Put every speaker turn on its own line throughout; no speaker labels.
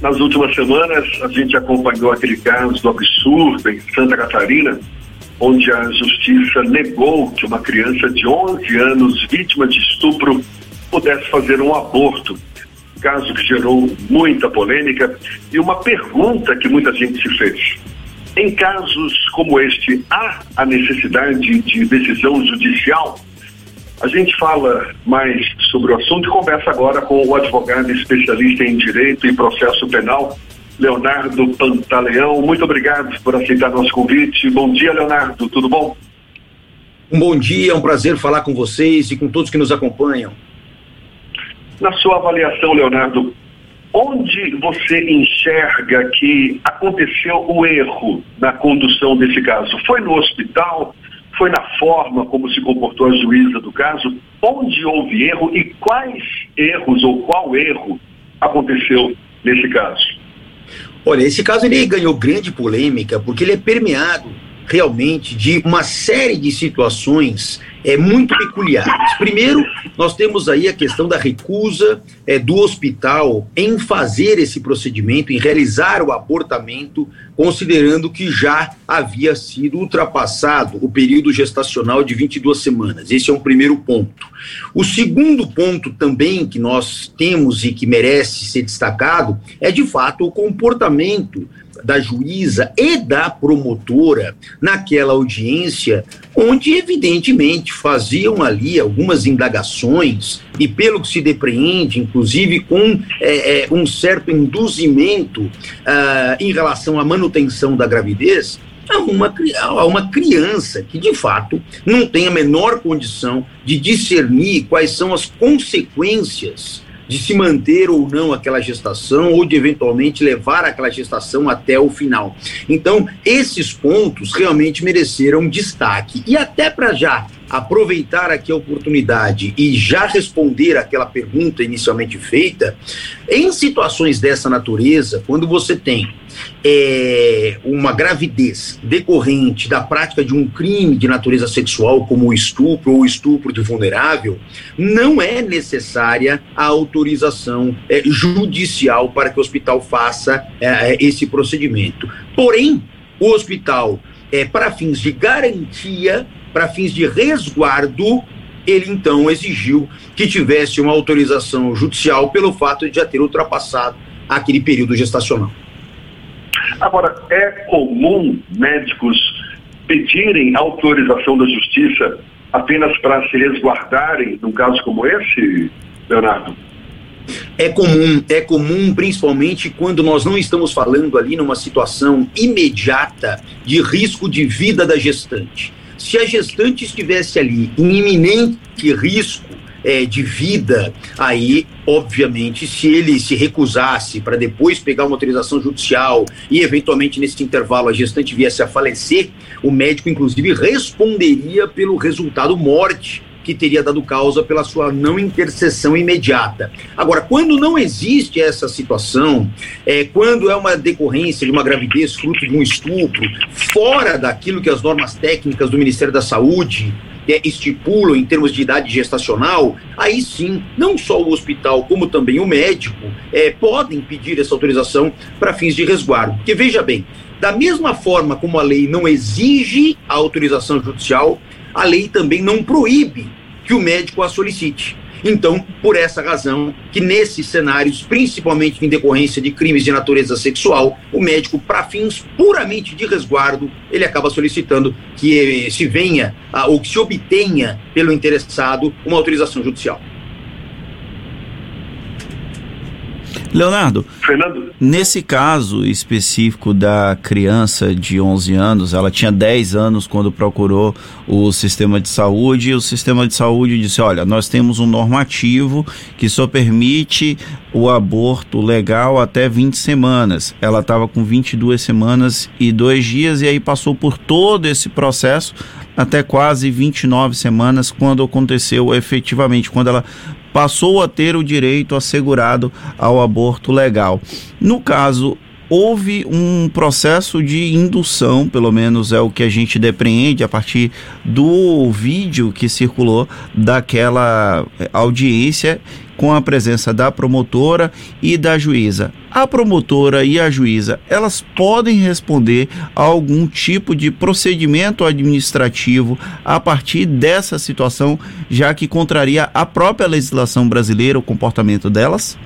Nas últimas semanas, a gente acompanhou aquele caso do absurdo em Santa Catarina, onde a justiça negou que uma criança de 11 anos, vítima de estupro, pudesse fazer um aborto. Caso que gerou muita polêmica e uma pergunta que muita gente se fez. Em casos como este, há a necessidade de decisão judicial? A gente fala mais sobre o assunto e conversa agora com o advogado especialista em direito e processo penal, Leonardo Pantaleão. Muito obrigado por aceitar nosso convite. Bom dia, Leonardo. Tudo bom?
Um bom dia, é um prazer falar com vocês e com todos que nos acompanham.
Na sua avaliação, Leonardo, onde você enxerga que aconteceu o erro na condução desse caso? Foi no hospital? Foi na forma como se comportou a juíza do caso, onde houve erro e quais erros ou qual erro aconteceu nesse caso.
Olha, esse caso ele ganhou grande polêmica porque ele é permeado realmente de uma série de situações é, muito peculiares. Primeiro, nós temos aí a questão da recusa é, do hospital em fazer esse procedimento, em realizar o abortamento, considerando que já havia sido ultrapassado o período gestacional de 22 semanas. Esse é um primeiro ponto. O segundo ponto também que nós temos e que merece ser destacado é, de fato, o comportamento da juíza e da promotora naquela audiência, onde evidentemente faziam ali algumas indagações e pelo que se depreende, inclusive com é, é, um certo induzimento uh, em relação à manutenção da gravidez, a uma, a uma criança que, de fato, não tem a menor condição de discernir quais são as consequências de se manter ou não aquela gestação ou de eventualmente levar aquela gestação até o final. Então, esses pontos realmente mereceram destaque. E até para já aproveitar aqui a oportunidade e já responder aquela pergunta inicialmente feita, em situações dessa natureza, quando você tem é, uma gravidez decorrente da prática de um crime de natureza sexual, como o estupro ou estupro de vulnerável, não é necessária a autorização é, judicial para que o hospital faça é, esse procedimento. Porém, o hospital, é, para fins de garantia, para fins de resguardo, ele então exigiu que tivesse uma autorização judicial pelo fato de já ter ultrapassado aquele período gestacional.
Agora, é comum médicos pedirem autorização da justiça apenas para se resguardarem num caso como esse, Leonardo?
É comum, é comum principalmente quando nós não estamos falando ali numa situação imediata de risco de vida da gestante. Se a gestante estivesse ali em iminente risco é, de vida, aí, obviamente, se ele se recusasse para depois pegar uma autorização judicial e, eventualmente, nesse intervalo, a gestante viesse a falecer, o médico, inclusive, responderia pelo resultado morte que teria dado causa pela sua não intercessão imediata. Agora, quando não existe essa situação, é, quando é uma decorrência de uma gravidez fruto de um estupro, fora daquilo que as normas técnicas do Ministério da Saúde é, estipulam em termos de idade gestacional, aí sim, não só o hospital, como também o médico, é, podem pedir essa autorização para fins de resguardo. Porque veja bem, da mesma forma como a lei não exige a autorização judicial, a lei também não proíbe que o médico a solicite. Então, por essa razão, que nesses cenários, principalmente em decorrência de crimes de natureza sexual, o médico, para fins puramente de resguardo, ele acaba solicitando que se venha ou que se obtenha pelo interessado uma autorização judicial.
Leonardo, Fernando? nesse caso específico da criança de 11 anos, ela tinha 10 anos quando procurou o sistema de saúde e o sistema de saúde disse: olha, nós temos um normativo que só permite o aborto legal até 20 semanas. Ela estava com 22 semanas e dois dias e aí passou por todo esse processo até quase 29 semanas quando aconteceu efetivamente, quando ela passou a ter o direito assegurado ao aborto legal. No caso, houve um processo de indução, pelo menos é o que a gente depreende a partir do vídeo que circulou daquela audiência com a presença da promotora e da juíza. A promotora e a juíza, elas podem responder a algum tipo de procedimento administrativo a partir dessa situação, já que contraria a própria legislação brasileira o comportamento delas?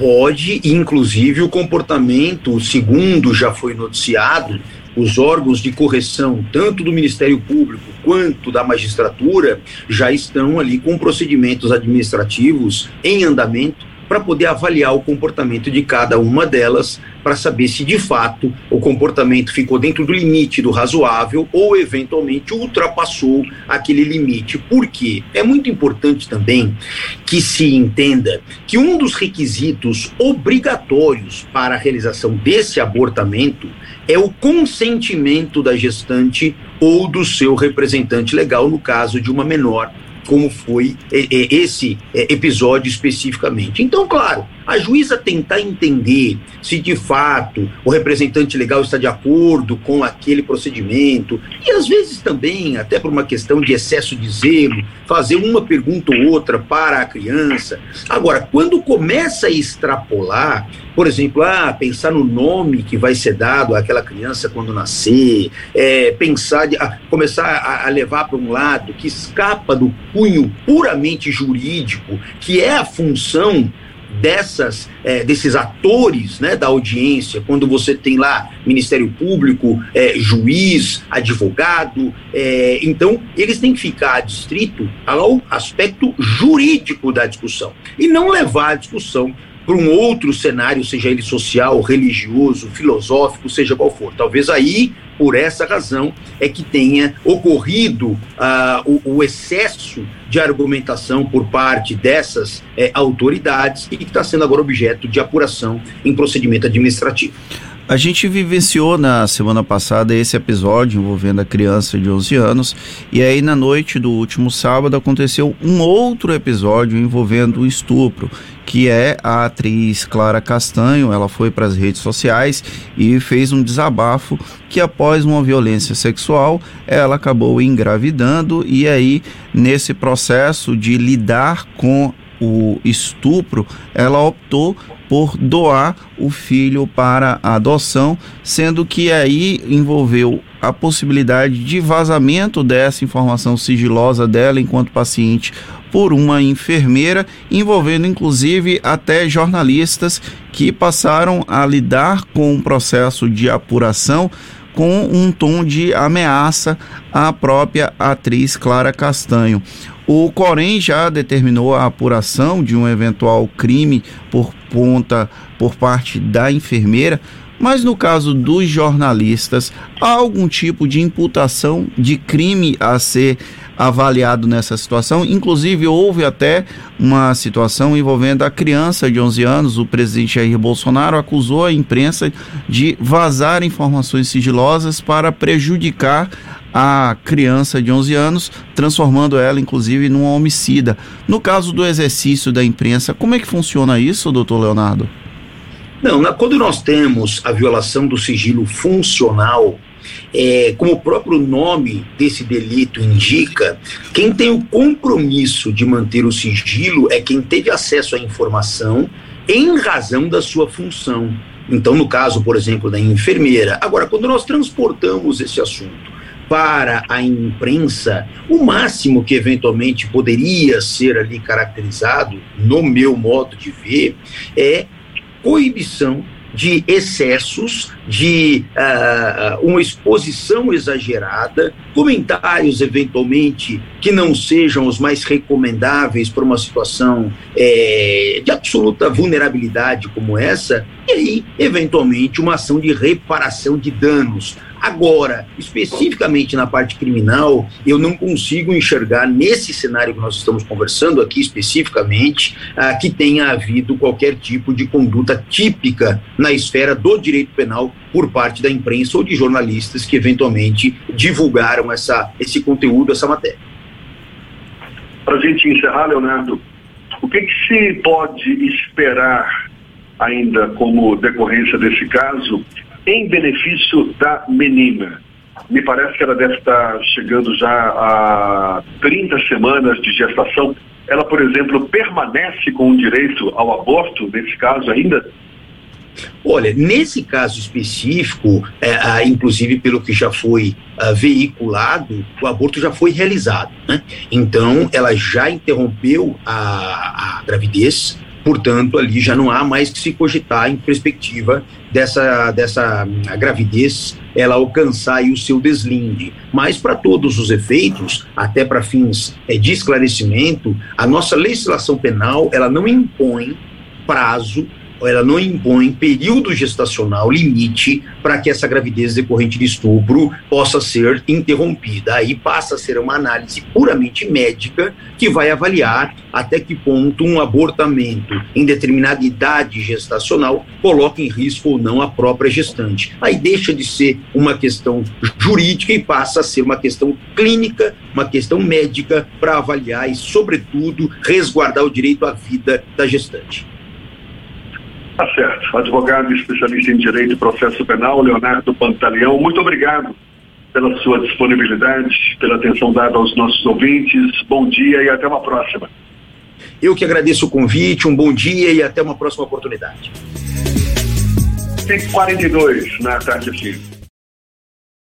Pode, inclusive o comportamento, segundo já foi noticiado, os órgãos de correção, tanto do Ministério Público quanto da magistratura, já estão ali com procedimentos administrativos em andamento para poder avaliar o comportamento de cada uma delas, para saber se de fato o comportamento ficou dentro do limite do razoável ou eventualmente ultrapassou aquele limite. Por quê? É muito importante também que se entenda que um dos requisitos obrigatórios para a realização desse abortamento é o consentimento da gestante ou do seu representante legal, no caso de uma menor como foi esse episódio especificamente. Então, claro, a juíza tentar entender se de fato o representante legal está de acordo com aquele procedimento, e às vezes também, até por uma questão de excesso de zelo, fazer uma pergunta ou outra para a criança. Agora, quando começa a extrapolar, por exemplo, ah, pensar no nome que vai ser dado àquela criança quando nascer, é, pensar, de, a, começar a, a levar para um lado que escapa do cunho puramente jurídico, que é a função dessas é, desses atores né, da audiência, quando você tem lá Ministério Público, é, juiz, advogado, é, então eles têm que ficar adstrito ao aspecto jurídico da discussão e não levar a discussão para um outro cenário, seja ele social, religioso, filosófico, seja qual for. Talvez aí, por essa razão, é que tenha ocorrido uh, o, o, excesso de argumentação por parte dessas eh, autoridades e que está sendo agora objeto de apuração em procedimento administrativo.
A gente vivenciou na semana passada esse episódio envolvendo a criança de 11 anos, e aí na noite do último sábado aconteceu um outro episódio envolvendo o estupro, que é a atriz Clara Castanho. Ela foi para as redes sociais e fez um desabafo que após uma violência sexual, ela acabou engravidando e aí nesse processo de lidar com o estupro, ela optou por doar o filho para adoção, sendo que aí envolveu a possibilidade de vazamento dessa informação sigilosa dela enquanto paciente por uma enfermeira, envolvendo inclusive até jornalistas que passaram a lidar com o processo de apuração com um tom de ameaça à própria atriz Clara Castanho. O Corém já determinou a apuração de um eventual crime por conta por parte da enfermeira, mas no caso dos jornalistas, há algum tipo de imputação de crime a ser avaliado nessa situação. Inclusive, houve até uma situação envolvendo a criança de 11 anos. O presidente Jair Bolsonaro acusou a imprensa de vazar informações sigilosas para prejudicar a criança de 11 anos, transformando ela inclusive num homicida. No caso do exercício da imprensa, como é que funciona isso, doutor Leonardo?
Não, na, quando nós temos a violação do sigilo funcional, é, como o próprio nome desse delito indica, quem tem o compromisso de manter o sigilo é quem teve acesso à informação em razão da sua função. Então, no caso, por exemplo, da enfermeira. Agora, quando nós transportamos esse assunto para a imprensa, o máximo que eventualmente poderia ser ali caracterizado, no meu modo de ver, é coibição de excessos, de uh, uma exposição exagerada, comentários eventualmente que não sejam os mais recomendáveis para uma situação é, de absoluta vulnerabilidade como essa, e aí, eventualmente, uma ação de reparação de danos Agora, especificamente na parte criminal, eu não consigo enxergar nesse cenário que nós estamos conversando aqui especificamente ah, que tenha havido qualquer tipo de conduta típica na esfera do direito penal por parte da imprensa ou de jornalistas que eventualmente divulgaram essa, esse conteúdo, essa matéria.
Para a gente encerrar, Leonardo, o que, que se pode esperar ainda como decorrência desse caso em benefício da menina. Me parece que ela deve estar chegando já a 30 semanas de gestação. ela, por exemplo, permanece com o direito ao aborto, nesse caso ainda?
Olha, nesse caso específico, é, inclusive pelo que já foi ah, veiculado, o aborto já foi realizado. Né? Então, ela já interrompeu a, a gravidez, portanto, ali já não há mais que se cogitar em perspectiva dessa, dessa gravidez ela alcançar o seu deslinde. Mas, para todos os efeitos, até para fins é, de esclarecimento, a nossa legislação penal ela não impõe prazo ela não impõe período gestacional limite para que essa gravidez decorrente de estupro possa ser interrompida. Aí passa a ser uma análise puramente médica que vai avaliar até que ponto um abortamento em determinada idade gestacional coloca em risco ou não a própria gestante. Aí deixa de ser uma questão jurídica e passa a ser uma questão clínica, uma questão médica para avaliar e, sobretudo, resguardar o direito à vida da gestante.
Tá certo. Advogado especialista em Direito e Processo Penal, Leonardo Pantaleão, muito obrigado pela sua disponibilidade, pela atenção dada aos nossos ouvintes. Bom dia e até uma próxima.
Eu que agradeço o convite, um bom dia e até uma próxima oportunidade.
542 na tarde aqui.